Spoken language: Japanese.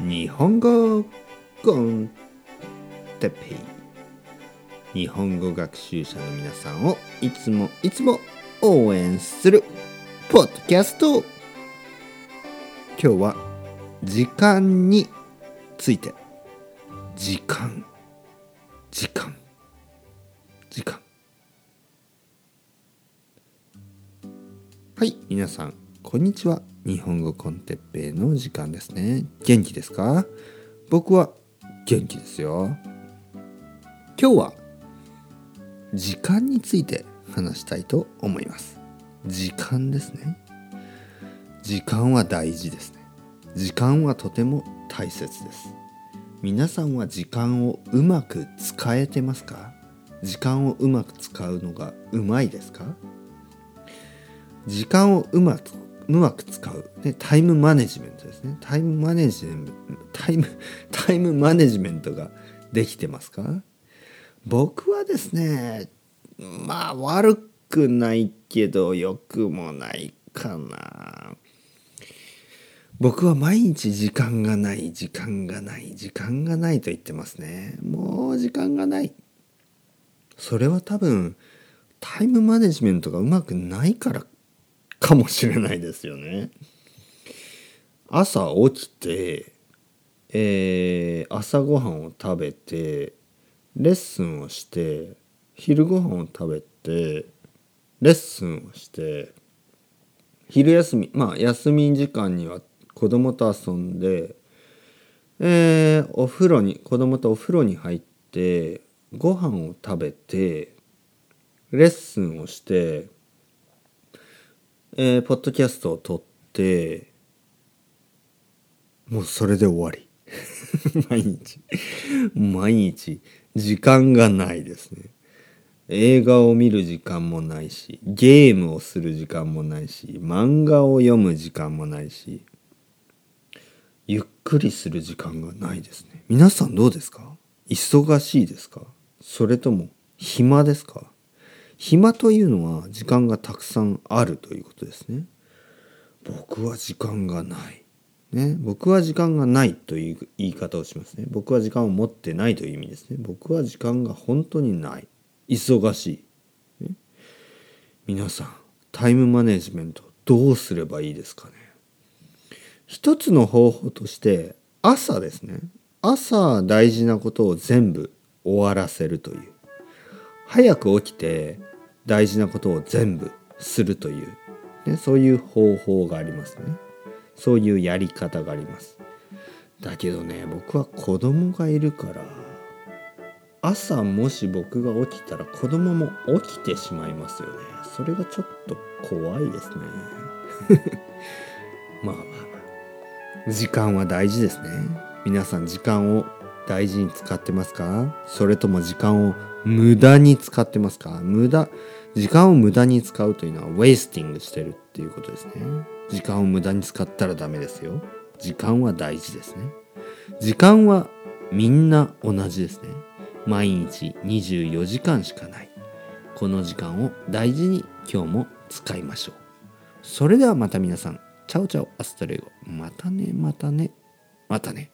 日本語コンテペイ。日本語学習者の皆さんをいつもいつも応援するポッドキャスト。今日は時間について。時間。時間。時間。はい皆さんこんにちは。日本語コンテッペイの時間ですね。元気ですか？僕は元気ですよ。今日は時間について話したいと思います。時間ですね。時間は大事ですね。時間はとても大切です。皆さんは時間をうまく使えてますか？時間をうまく使うのがうまいですか？時間をうまくうまく使う、ね、タイムマネジメントですね。タイムマネジメントタイム タイムマネジメントができてますか？僕はですねまあ悪くないけど良くもないかな。僕は毎日時間がない時間がない時間がないと言ってますね。もう時間がない。それは多分タイムマネジメントがうまくないからかもしれないですよね。朝起きて、えー、朝ごはんを食べてレッスンをして昼ごはんを食べてレッスンをして昼休みまあ休み時間には子供と遊んで、えー、お風呂に子供とお風呂に入ってご飯を食べてレッスンをしてえー、ポッドキャストを撮ってもうそれで終わり。毎日。毎日。時間がないですね。映画を見る時間もないしゲームをする時間もないし漫画を読む時間もないしゆっくりする時間がないですね。皆さんどうですか？忙しいですか？それとも暇ですか？暇というのは時間がたくさんあるということですね。僕は時間がない。ね、僕は時間がないという言い方をしますね。僕は時間を持ってないという意味ですね。僕は時間が本当にない。忙しい。ね、皆さん、タイムマネジメントどうすればいいですかね。一つの方法として朝ですね。朝大事なことを全部終わらせるという。早く起きて大事なことを全部するという、ね、そういう方法がありますね。そういうやり方があります。だけどね僕は子供がいるから朝もし僕が起きたら子供も起きてしまいますよね。それがちょっと怖いですね。まあまあ時間は大事ですね。皆さん時間を大事に使ってますか？それとも時間を無駄に使ってますか？無駄時間を無駄に使うというのはウェイスティングしてるっていうことですね。時間を無駄に使ったらダメですよ。時間は大事ですね。時間はみんな同じですね。毎日24時間しかない。この時間を大事に今日も使いましょう。それではまた皆さん。 Ciao ciao hasta luego。またねまたね。またね。